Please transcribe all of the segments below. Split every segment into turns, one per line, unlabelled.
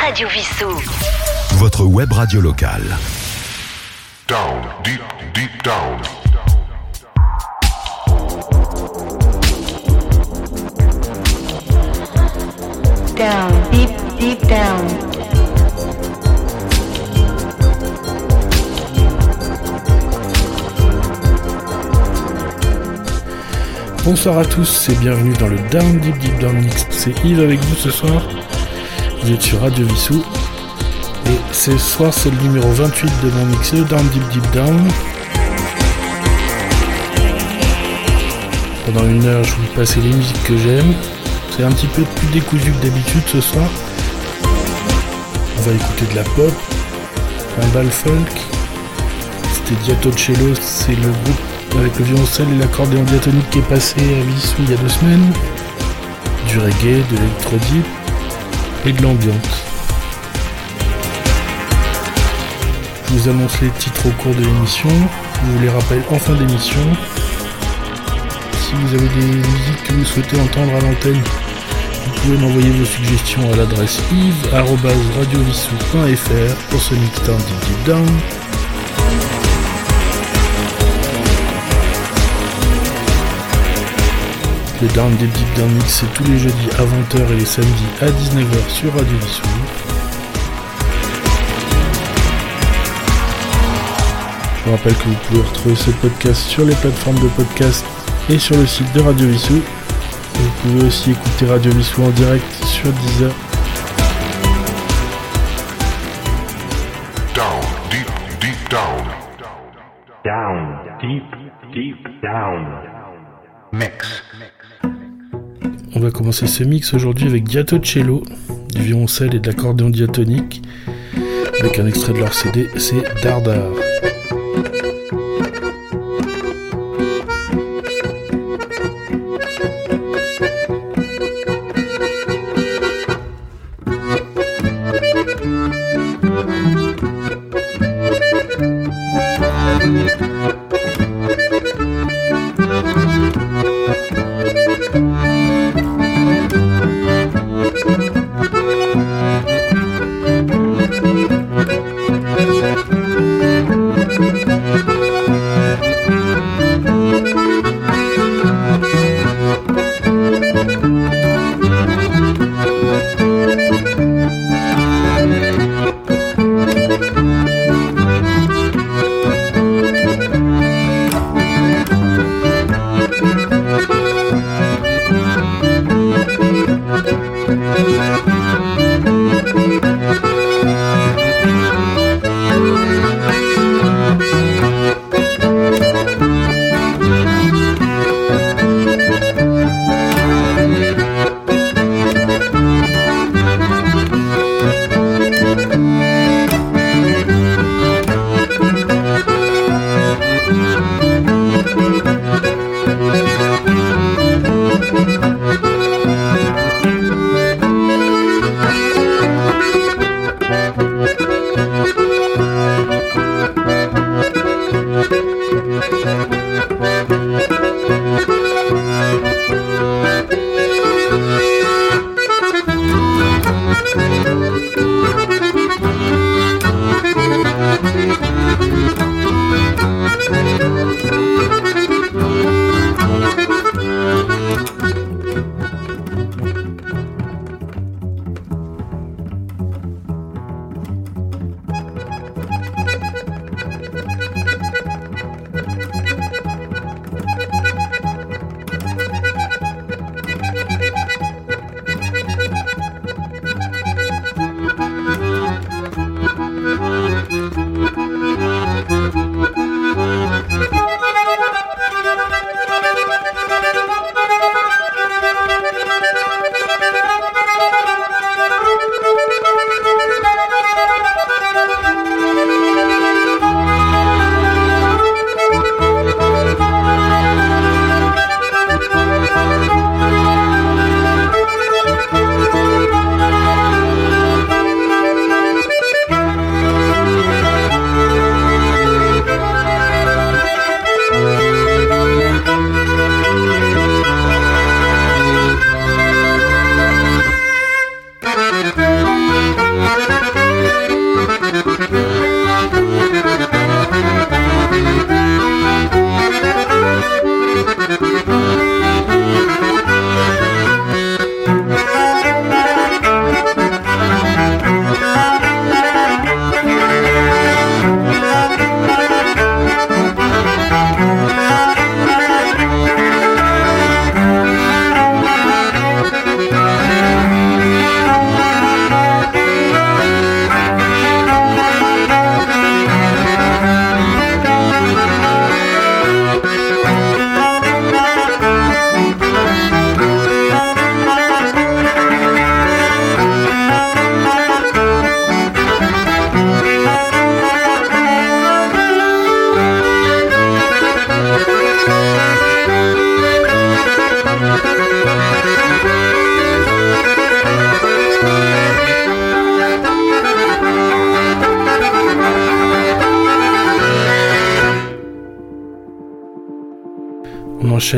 Radio Vissou.
Votre web radio locale.
Down, deep, deep down.
Down, deep, deep down.
Bonsoir à tous et bienvenue dans le Down Deep Deep Down Mix. C'est Yves avec vous ce soir. Vous êtes sur Radio Vissou. Et ce soir, c'est le numéro 28 de mon mix Down Deep Deep Down. Pendant une heure, je vous passer les musiques que j'aime. C'est un petit peu plus décousu que d'habitude ce soir. On va écouter de la pop, un bal folk. C'était Diatocello, c'est le groupe avec le violoncelle et l'accordéon diatonique qui est passé à Vissou il y a deux semaines. Du reggae, de l'électro-deep et de l'ambiance. Je vous annonce les titres au cours de l'émission. Je vous les rappelle en fin d'émission. Si vous avez des musiques que vous souhaitez entendre à l'antenne, vous pouvez m'envoyer vos suggestions à l'adresse yves.radiovissou.fr pour ce mixtape Deep Down. Le Down Deep Deep Down Mix, c'est tous les jeudis à 20h et les samedis à 19h sur Radio Vissou. Je vous rappelle que vous pouvez retrouver ce podcast sur les plateformes de podcast et sur le site de Radio Vissou. Vous pouvez aussi écouter Radio Vissou en direct sur Deezer. On va commencer ce mix aujourd'hui avec Diatocello, du violoncelle et de l'accordéon diatonique, avec un extrait de leur CD, c'est Dardar.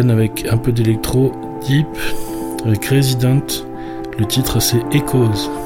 avec un peu d'électro, deep, avec Resident. Le titre c'est Echoes.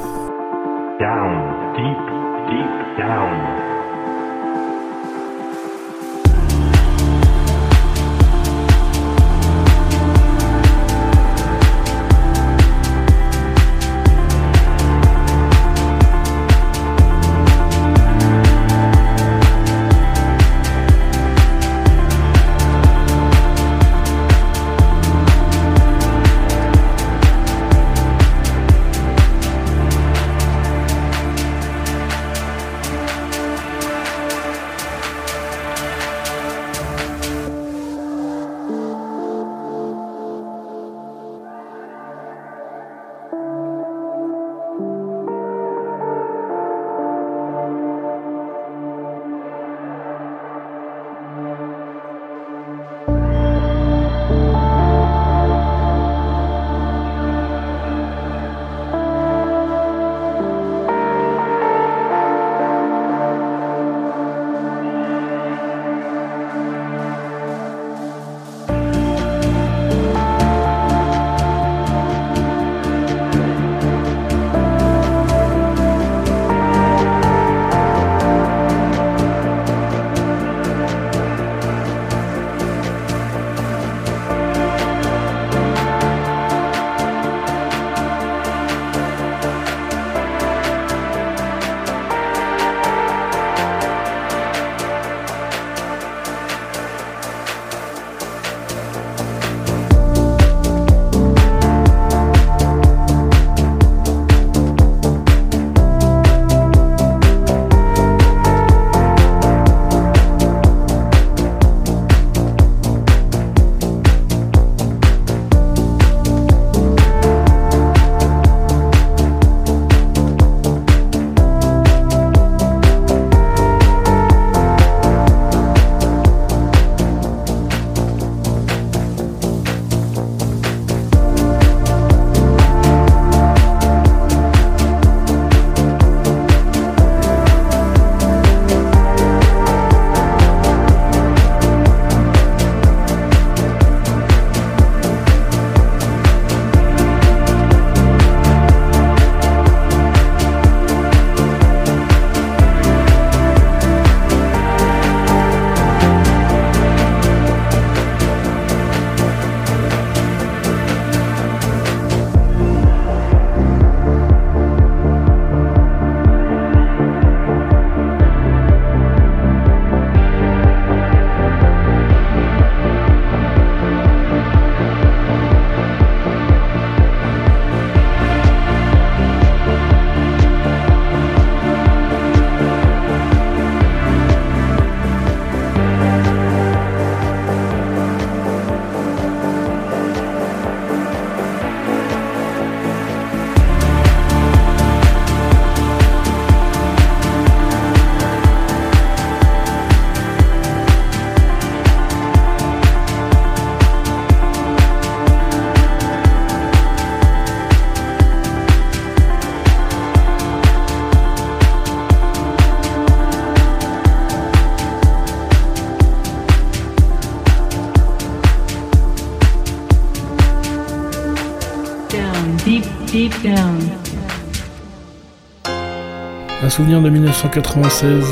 Un souvenir de 1996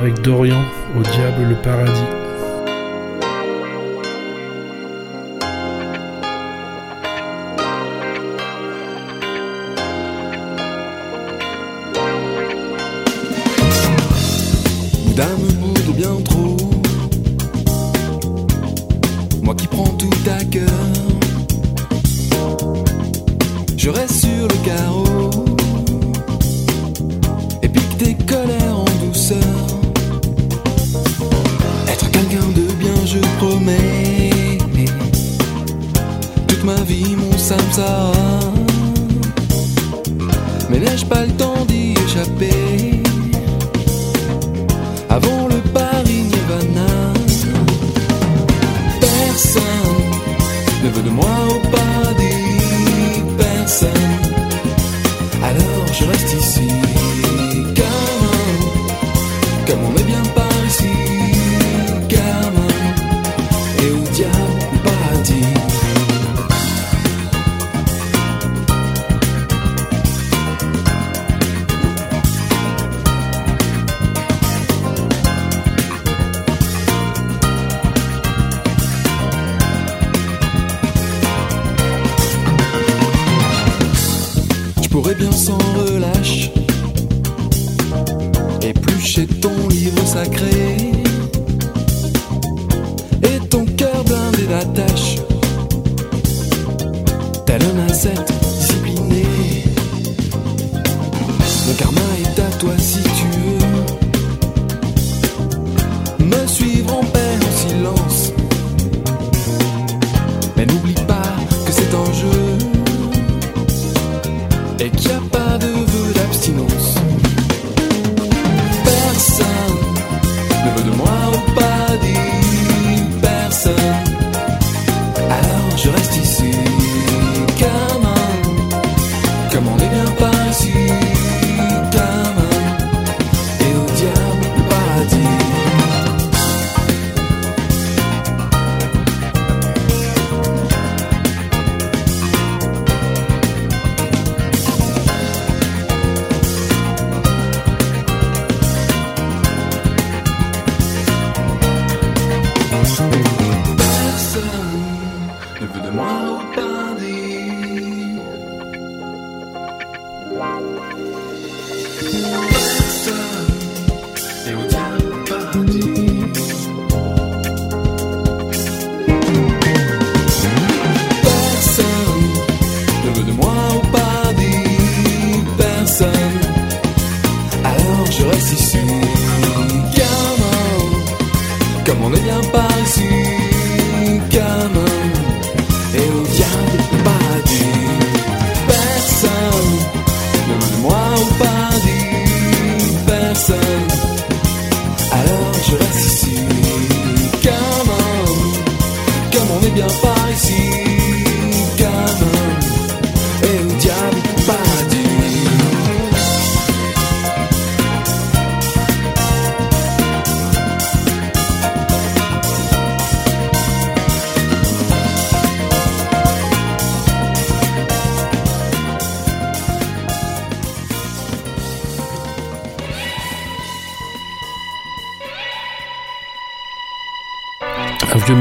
avec Dorian au diable le paradis. Tel un ascète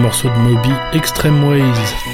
morceau de Moby, Extreme Ways.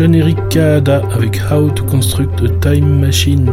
John Eric Kaada avec How to Construct a Time Machine.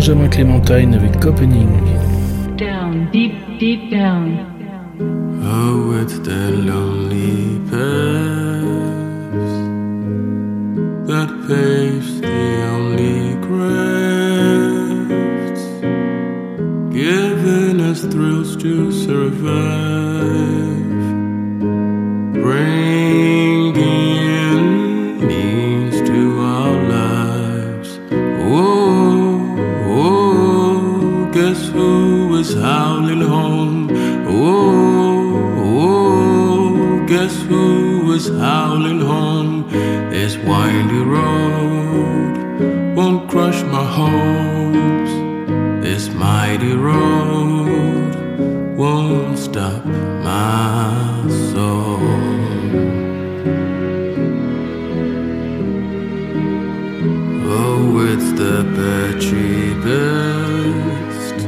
Benjamin Clémentine avec Copening.
Down, deep, deep down.
Guess who is howling home? This windy road won't crush my hopes. This mighty road won't stop my soul. Oh, it's the battery best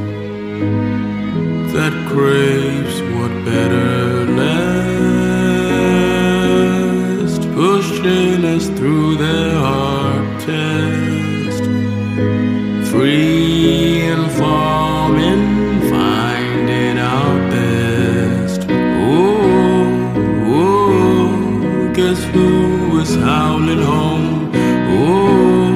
that craves what better howling home? Oh,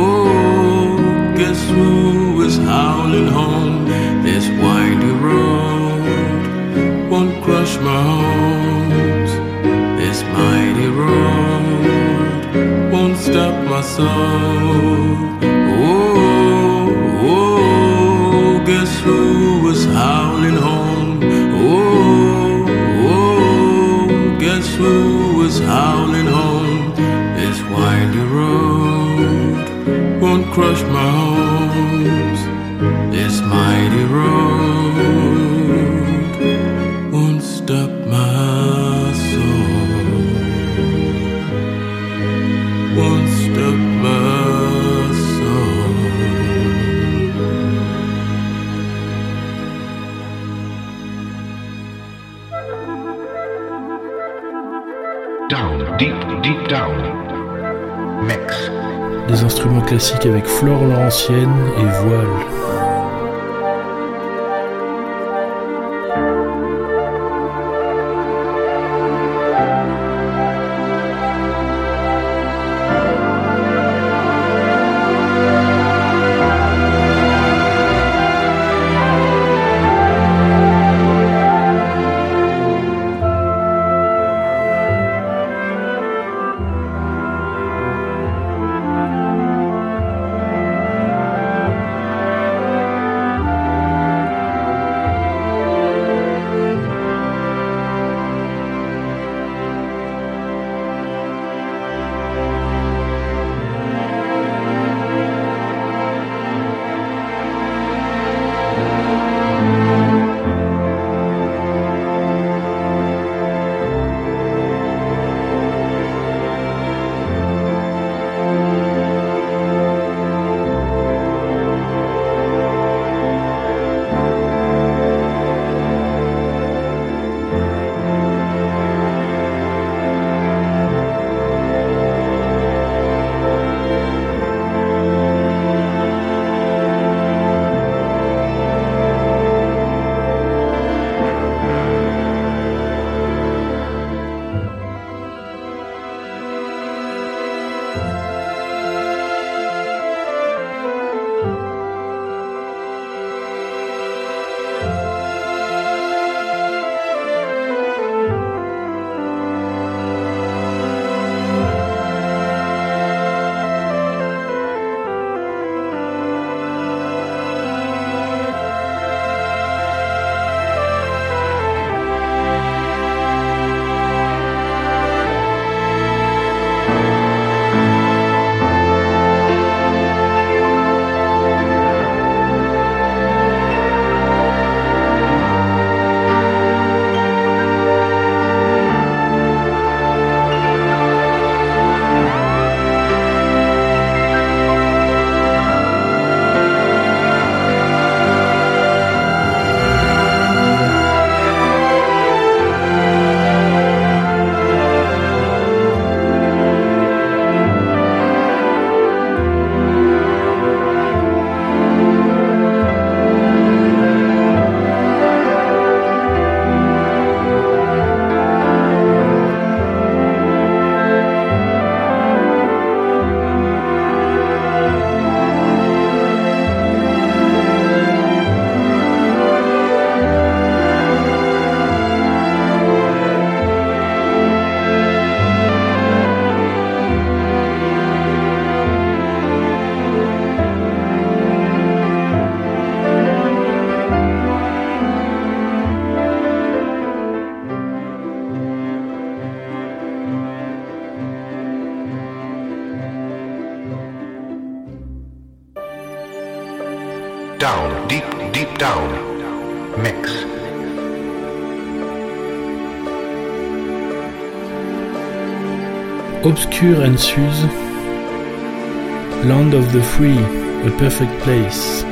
oh, guess who is howling home? This windy road won't crush my hopes. This mighty road won't stop my soul. Crush my hopes.
Classiques avec Flore Laurentienne et Voile.
Obscure and Suse, Land of the Free, A Perfect Place.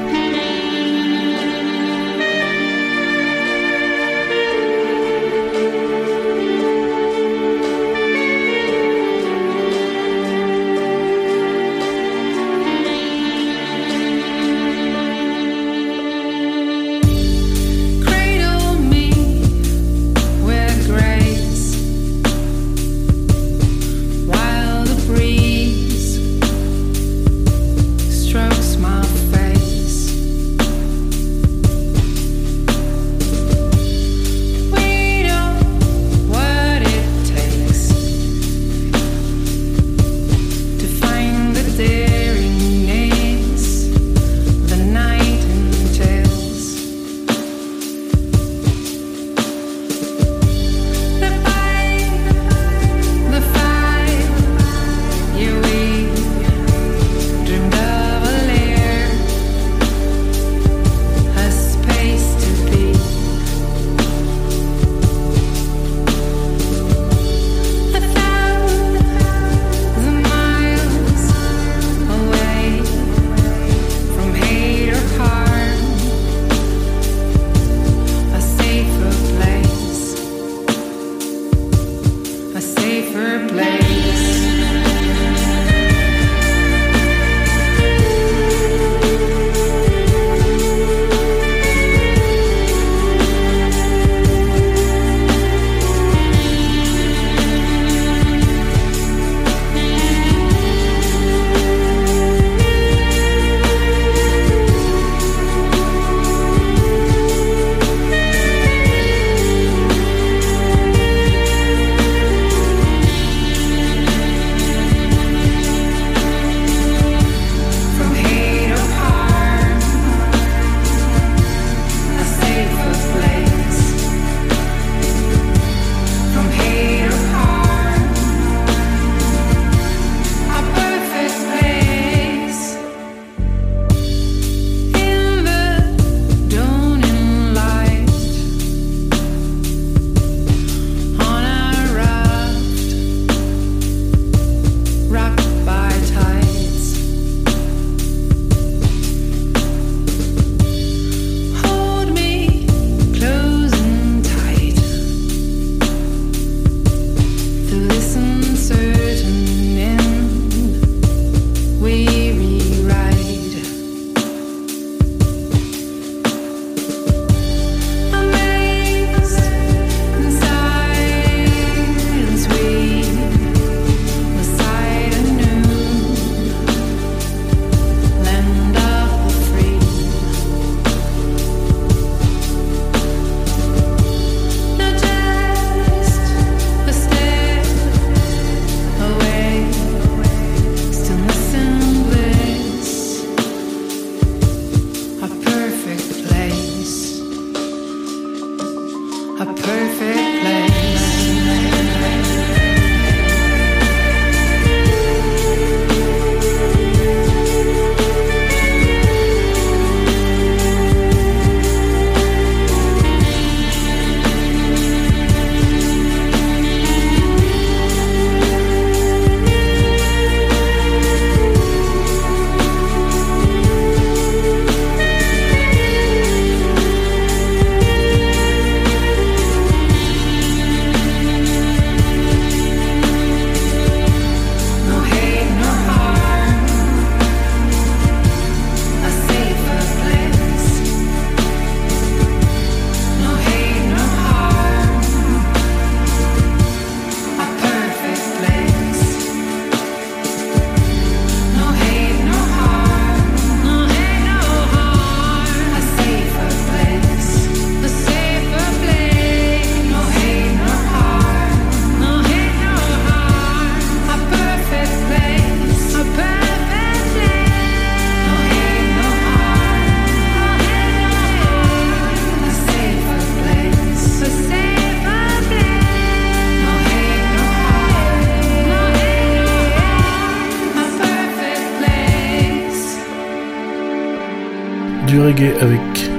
Reggae avec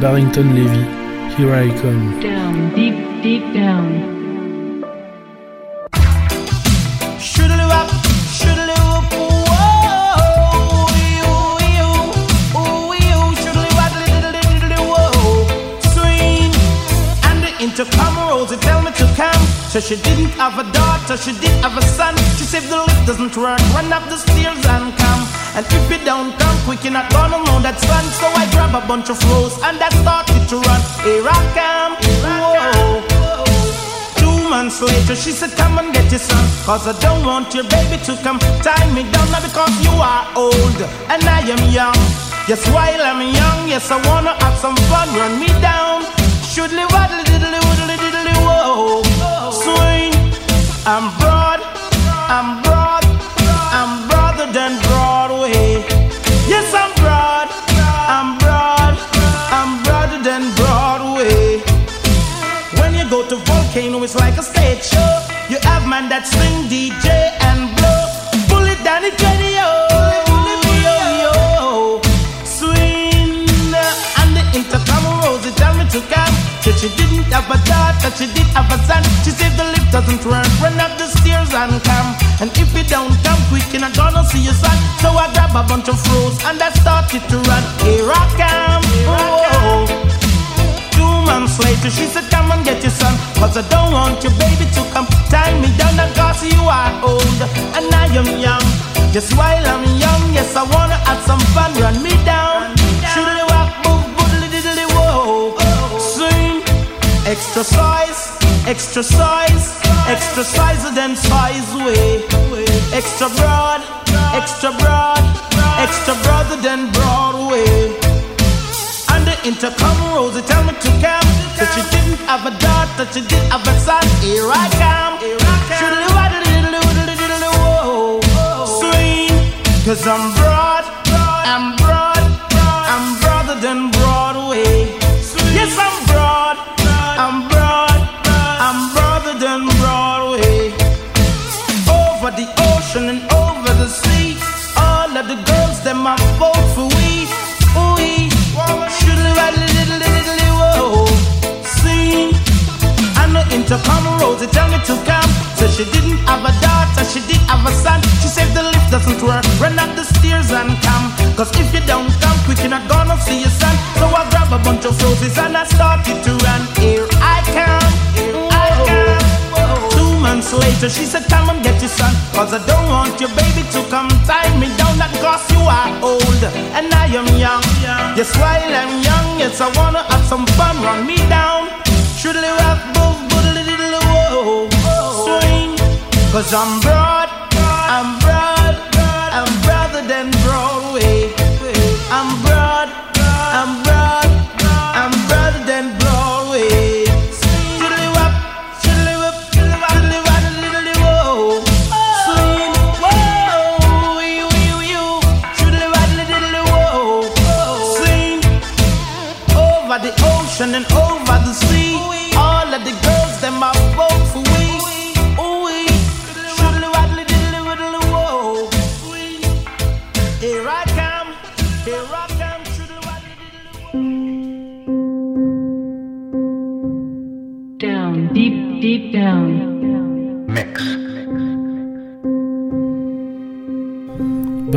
Barrington Levy, Here I Come.
Down, deep, deep down.
Shoodly wop, shoodly whoop, whoa, you, you, ooh, you, shoodly wop, diddly, diddly, whoa, swing. And the intercom rolls, it tell me to come. So she didn't have a daughter, she did have a son. She said the lift doesn't work, run up the stairs and come. And if you don't come quick, you're not gonna know that's fun. So I grab a bunch of rose and I started to run. Here I come, whoa. Two months later, she said, Come and get your son. Cause I don't want your baby to come tie me down. Now because you are old and I am young. Yes, while I'm young, yes, I wanna have some fun. Run me down. Shoodly waddly diddly woodly diddly whoa. Swing. I'm broad, I'm she did have a son. She said the lift doesn't work, run up the stairs and come. And if you don't come quick, you're not gonna see your son. So I grab a bunch of fruits and I started to run. Here I come. Two months later, she said, Come and get your son. Cause I don't want your baby to come tie me down. Cause you are old and I am young. Just while I'm young, yes, I wanna extra size, extra size than size way. Extra broad, extra broad, extra broader than Broadway. And the intercom rose, it tell me to come. That she didn't have a daughter, she did have a son. Here I come. Woodly diddly whoa. Swing, cause I'm broad, she didn't have a daughter, she did have a son. She said the lift doesn't work, run up the stairs and come. Cause if you don't come quick, you're not gonna see your son. So I grab a bunch of roses and I started to run. Here I come, here I come. Two months later, she said, Come and get your son. Cause I don't want your baby to come tie me down. Not cause you are old and I am young. Yes, while I'm young, yes, I wanna have some fun. Run me down. Shoodly rock, boo, Cause I'm broad, I'm broad, I'm broader than Broadway. I'm broad, I'm broad, I'm broader than Broadway. Shoodly wop, shoodly wop, shoodly wop, shoodly wop, diddly whoa. Swing, whoa, you, you, you. Shoodly wop, diddly whoa. Swing over the ocean and over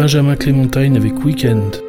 Benjamin Clémentine avec Weekend.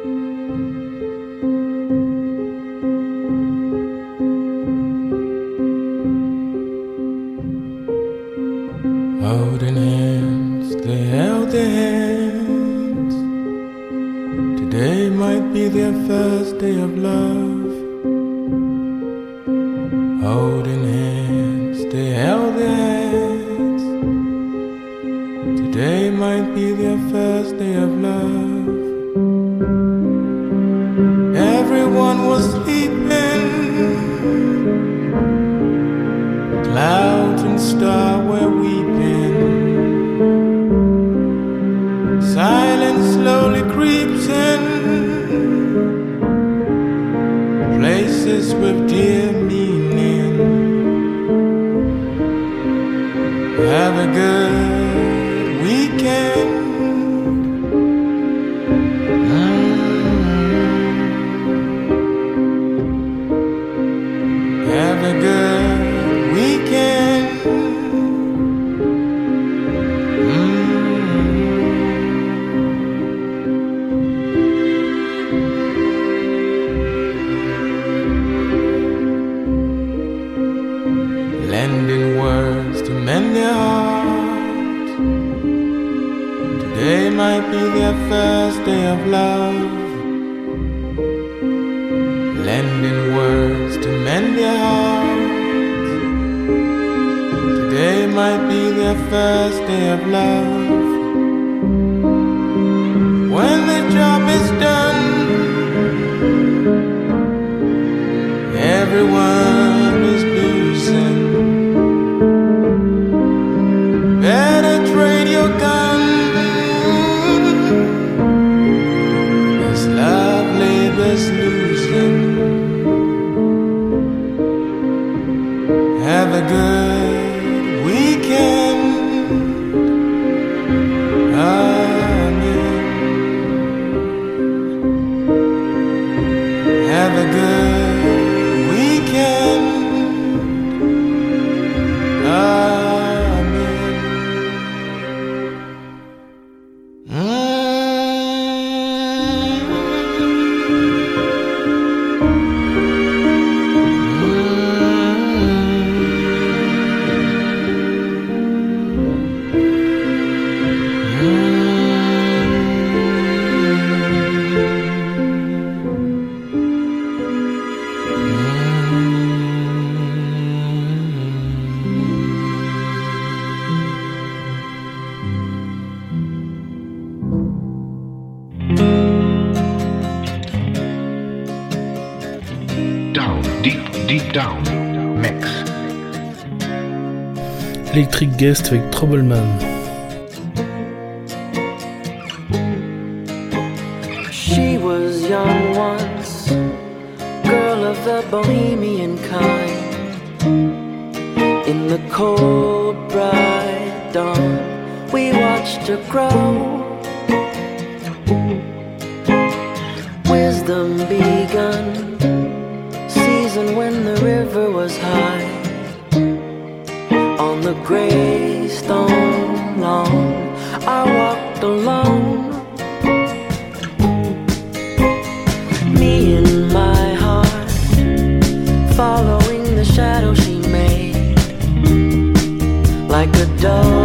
Today might be their first day of love. Lending words to mend their hearts. Today might be their first day of love. When the job is done, everyone. good.
guest avec Troubleman.
She was young once, girl of the bohemian kind. In the cold, bright dawn, we watched her grow. the grey stone lawn. I walked alone. Me and my heart, following the shadow she made, like a dove.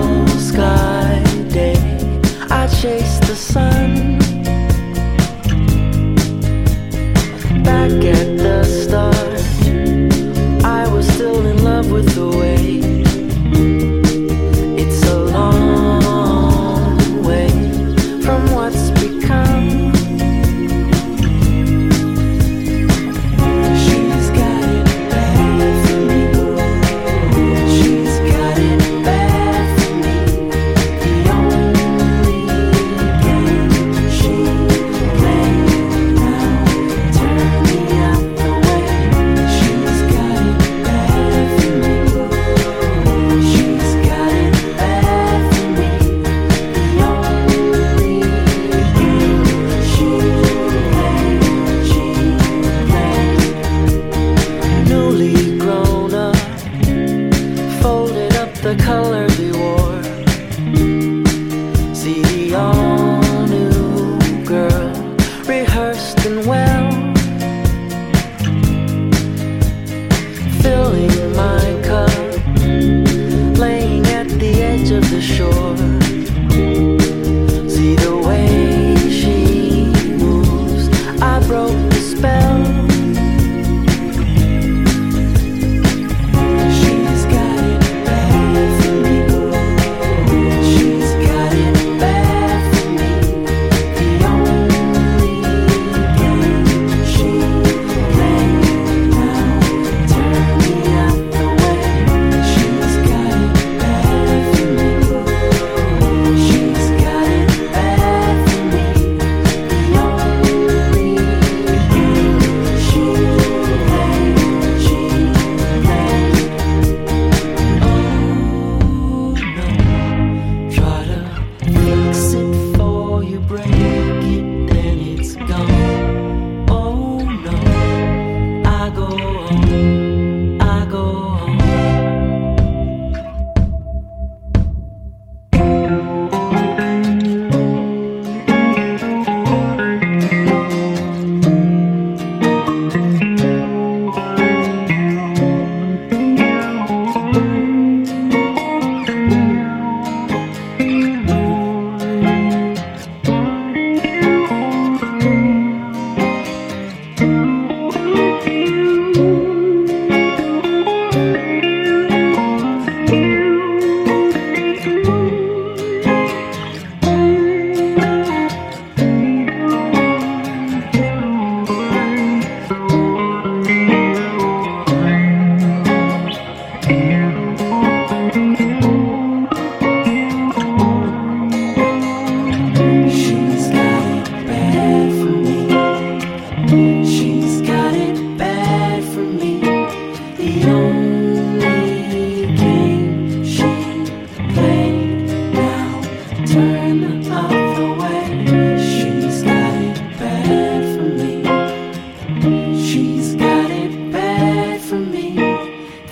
She's got it bad for me.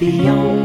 The only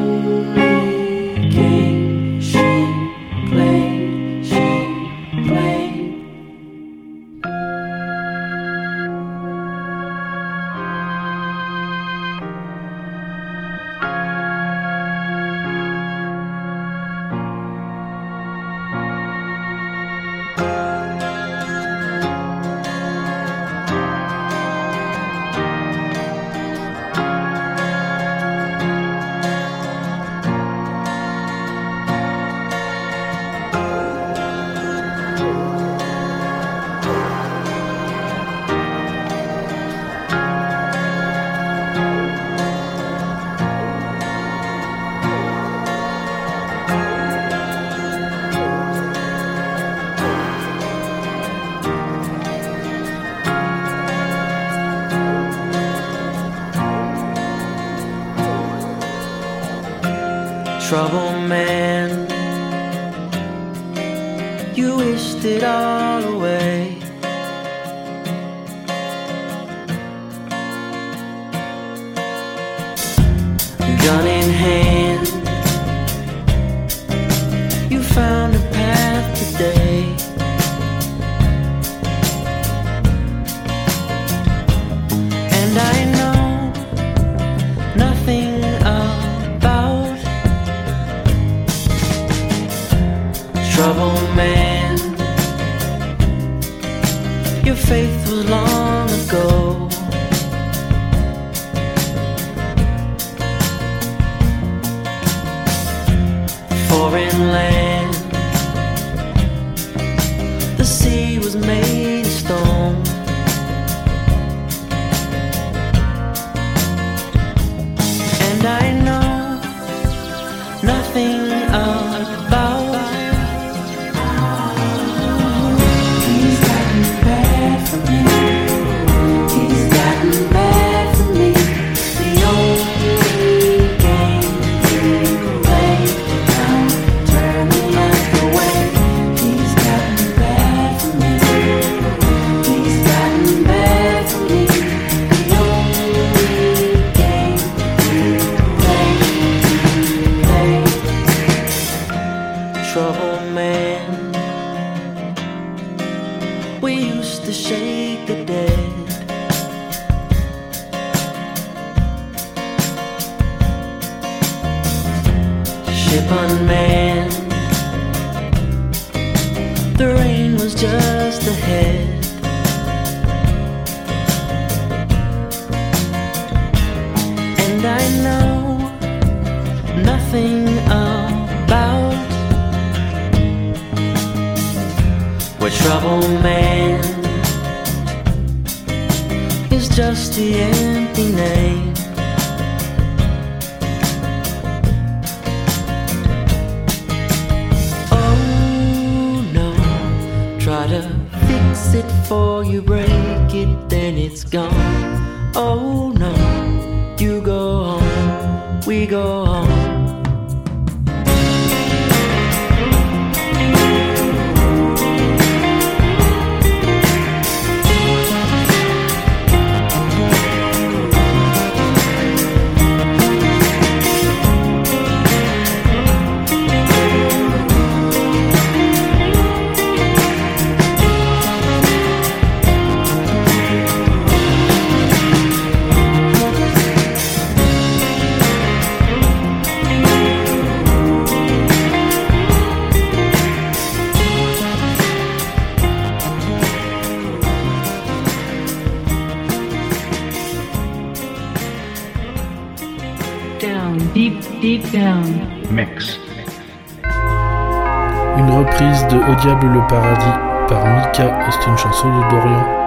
diable le paradis par Mika, c'est une chanson de Dorian.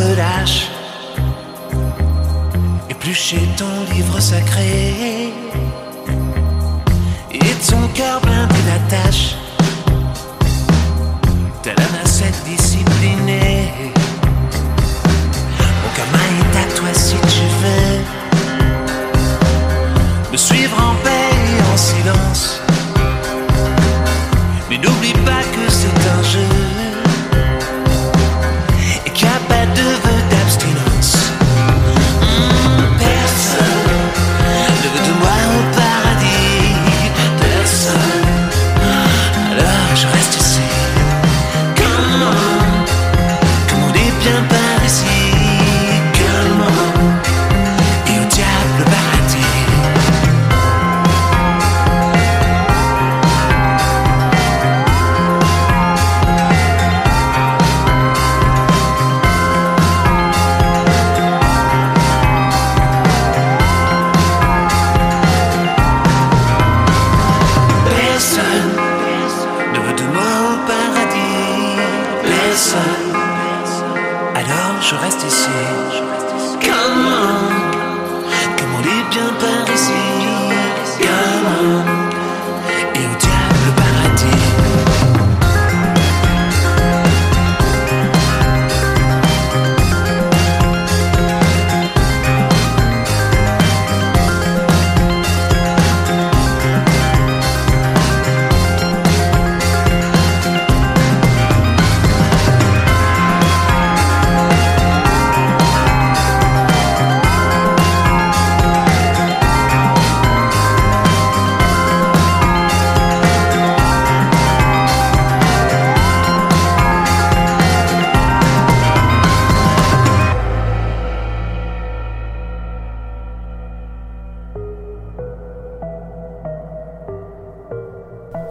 Relâche éplucher ton livre sacré et ton cœur blindé d'attache. Tel un ascète discipliné. Mon gamin est à toi si tu veux me suivre en paix et en silence. Mais n'oublie pas que c'est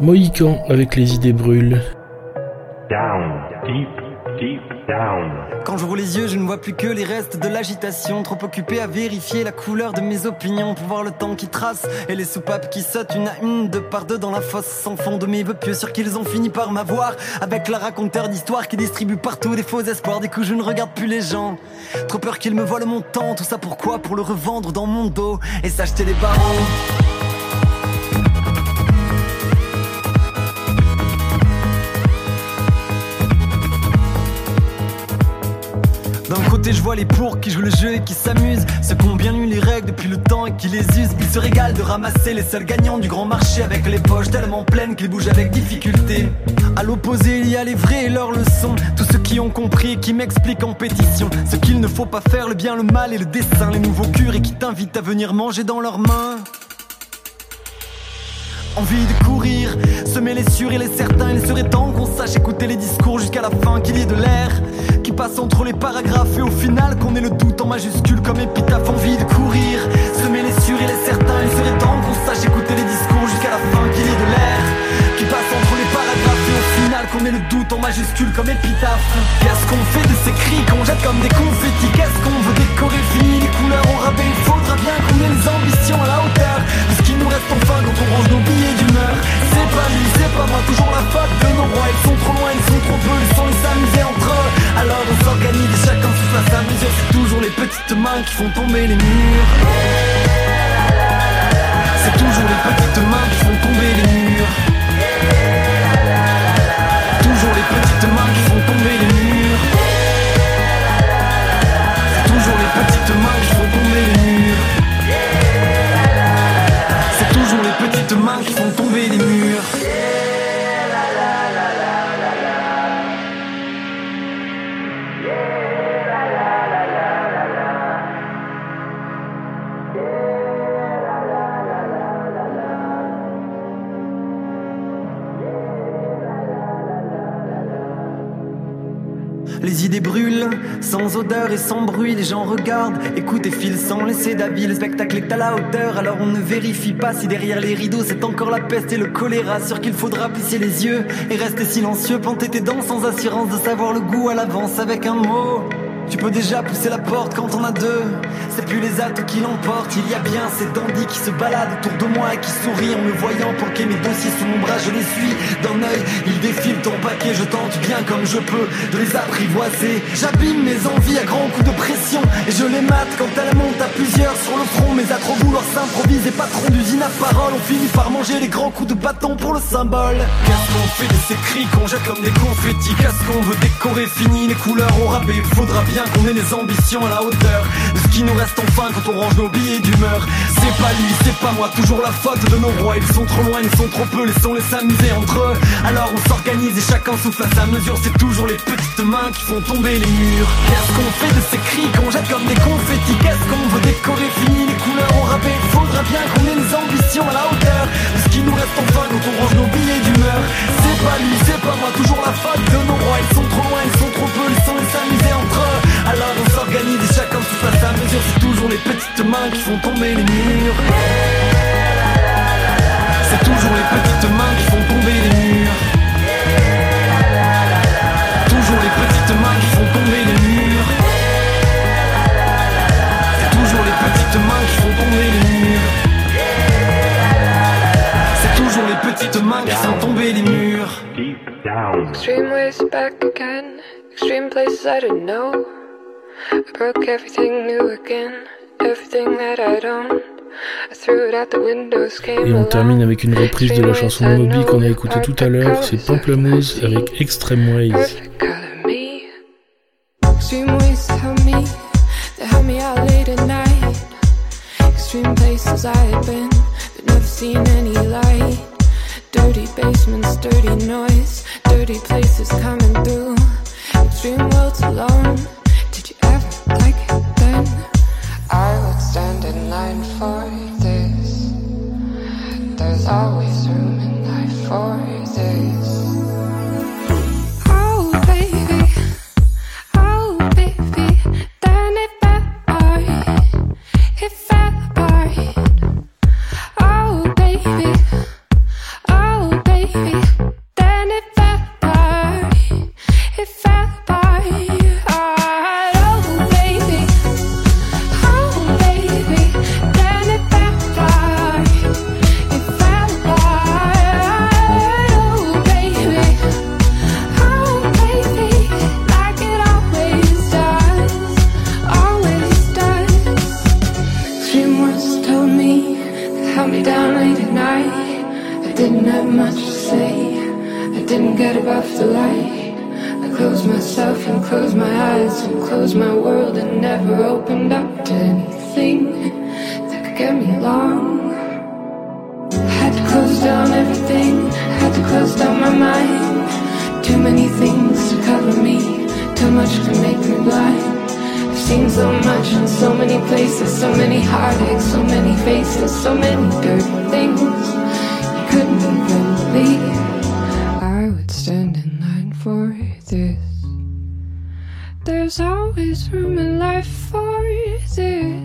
Mohican avec les idées brûlent.
Down, deep, deep down.
Quand j'ouvre les yeux, je ne vois plus que les restes de l'agitation. Trop occupé à vérifier la couleur de mes opinions pour voir le temps qui trace et les soupapes qui sautent une à une, deux par deux dans la fosse sans fond de mes vœux pieux. Sûr qu'ils ont fini par m'avoir avec la raconteur d'histoire qui distribue partout des faux espoirs. Des coups, je ne regarde plus les gens. Trop peur qu'ils me volent mon temps. Tout ça pourquoi? Pour le revendre dans mon dos et s'acheter des barreaux. D'un côté, je vois les pour qui jouent le jeu et qui s'amusent. Ceux qui ont bien lu les règles depuis le temps et qui les usent. Ils se régalent de ramasser les seuls gagnants du grand marché avec les poches tellement pleines qu'ils bougent avec difficulté. À l'opposé, il y a les vrais et leurs leçons. Tous ceux qui ont compris et qui m'expliquent en pétition. Ce qu'il ne faut pas faire, le bien, le mal et le dessin. Les nouveaux curés qui t'invitent à venir manger dans leurs mains. Envie de courir, semer les sûrs et les certains. Il serait temps qu'on sache écouter les discours jusqu'à la fin, qu'il y ait de l'air passe entre les paragraphes et au final qu'on ait le doute en majuscule comme épitaphe. Envie de courir, semer les sûrs et les certains. Il serait temps qu'on sache écouter les discours jusqu'à la fin, qu'il y ait de l'air qui passe entre les paragraphes et au final qu'on ait le doute en majuscule comme épitaphe. Qu'est-ce qu'on fait de ces cris qu'on jette comme des confettis? Qu'est-ce qu'on veut décorer? Fini les couleurs au rabais Il faudra bien qu'on ait les ambitions à la hauteur de ce qui nous reste enfin quand on range nos billets d'humeur. C'est pas lui, c'est pas moi, toujours la faute de nos rois. Ils sont trop loin, ils sont trop peu, ils sont les eux. Alors on s'organise chacun souffle à sa mesure. C'est toujours les petites mains qui font tomber les murs. C'est toujours les petites mains qui font tomber les murs. Les gens regardent, écoutent et filent sans laisser d'avis. Le spectacle est à la hauteur, alors on ne vérifie pas si derrière les rideaux c'est encore la peste et le choléra. Sûr qu'il faudra plisser les yeux et rester silencieux, planter tes dents sans assurance de savoir le goût à l'avance avec un mot. Tu peux déjà pousser la porte quand on a deux. C'est plus les atouts qui l'emportent. Il y a bien ces dandys qui se baladent autour de moi et qui sourient en me voyant planquer mes dossiers sous mon bras. Je les suis d'un œil. Ils défilent ton paquet. Je tente bien comme je peux de les apprivoiser. J'abîme mes envies à grands coups de pression. Et je les mate quand elles montent à plusieurs sur le front. Mais à trop vouloir s'improviser, patron d'usine à parole. On finit par manger les grands coups de bâton pour le symbole. Qu'est-ce qu'on fait de ces cris qu'on jette comme des confettis? Qu'est-ce qu'on veut décorer? Fini les couleurs au rabais. Faudra bien qu'on ait les ambitions à la hauteur de ce qui nous reste enfin quand on range nos billets d'humeur. C'est pas lui, c'est pas moi, toujours la faute de nos rois. Ils sont trop loin, ils sont trop peu, laissons-les s'amuser entre eux. Alors on s'organise et chacun souffle à sa mesure. C'est toujours les petites mains qui font tomber les murs. Qu'est-ce qu'on fait de ces cris qu'on jette comme des confettis? Qu'est-ce qu'on veut décorer? Fini les couleurs au rabais. Faudra bien qu'on ait les ambitions à la hauteur de ce qui nous reste enfin quand on range nos billets d'humeur. C'est pas lui, c'est pas moi, toujours la faute de nos rois. Ils sont trop loin, ils sont trop peu, à mesure C'est toujours les petites mains qui font tomber les murs. C'est toujours les petites mains qui font tomber les murs. Toujours les petites mains qui font tomber les murs. C'est toujours les petites mains qui font tomber les murs. C'est toujours les petites mains qui font tomber les murs.
Extreme ways back again, extreme places I didn't know. I broke everything new again, everything that. I threw it out the windows, came
Et on termine avec une reprise de la chanson Moby qu'on a écoutée tout à l'heure, c'est Pamplemousse avec Extreme Ways.
Extreme ways to help me, they help me out late at night. Extreme places I had been, but never seen any light. Dirty basements, dirty noise, dirty places coming through. Extreme worlds alone. Always blind. I've seen so much in so many places, so many heartaches, so many faces, so many dirty things you couldn't even believe. I would stand in line for this. There's always room in life for this.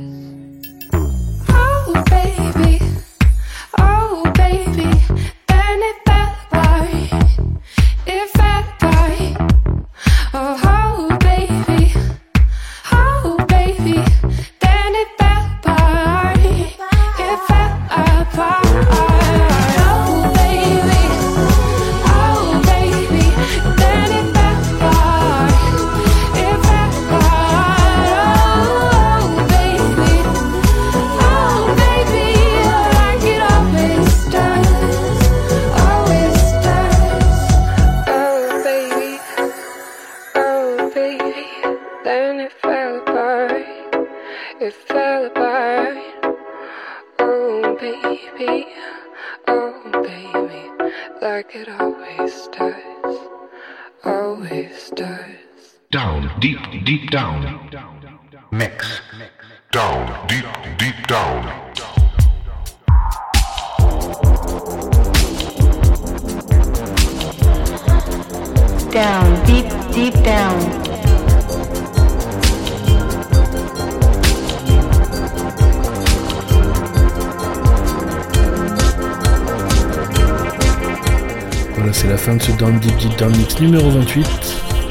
Numéro 28.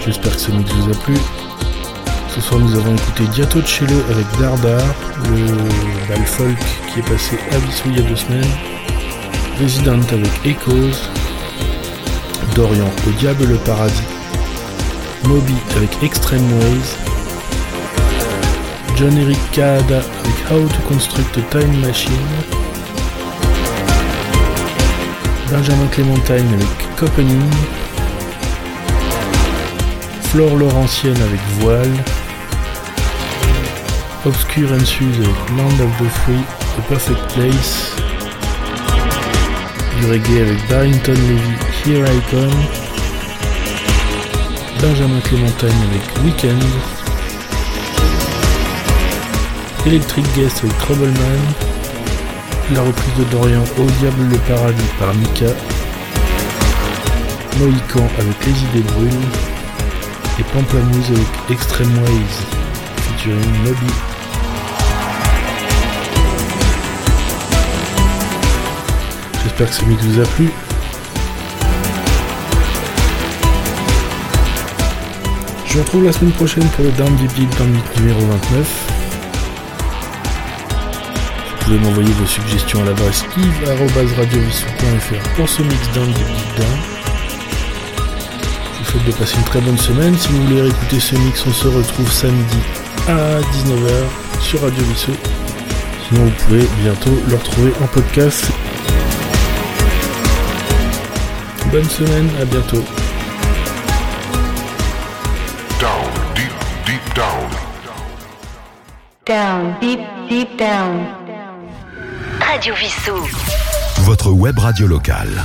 J'espère que ce mix vous a plu. Ce soir, nous avons écouté Diato Cello avec Dardar, le bal folk qui est passé à Vissou il y a deux semaines, Resident avec Echoes, Dorian au Diable le Paradis, Moby avec Extreme Ways, John Eric Kaada avec How to Construct a Time Machine, Benjamin Clémentine avec Copening, Flore Laurentienne avec Voile, Obscure and avec Land of the Free, The Perfect Place, du reggae avec Barrington Levy, Here I Come, Benjamin Clémentine avec Weekend, Electric Guest avec Troubleman, la reprise de Dorian Au Diable le Paradis par Mika, Mohican avec Les Idées Brûles, et Pamplemousse avec Extreme Ways, featuring Moby. J'espère que ce mix vous a plu. Je vous retrouve la semaine prochaine pour le Down Deep Deep Down Mix numéro 29. Vous pouvez m'envoyer vos suggestions à l'adresse yves.radiovissou.fr pour ce mix Down Deep Deep Down. Je vous souhaite de passer une très bonne semaine. Si vous voulez réécouter ce mix, on se retrouve samedi à 19h sur Radio Vissou. Sinon, vous pouvez bientôt le retrouver en podcast. Bonne semaine, à bientôt.
Down, deep, deep down.
Down, deep, deep down.
Radio Vissou. Votre web radio locale.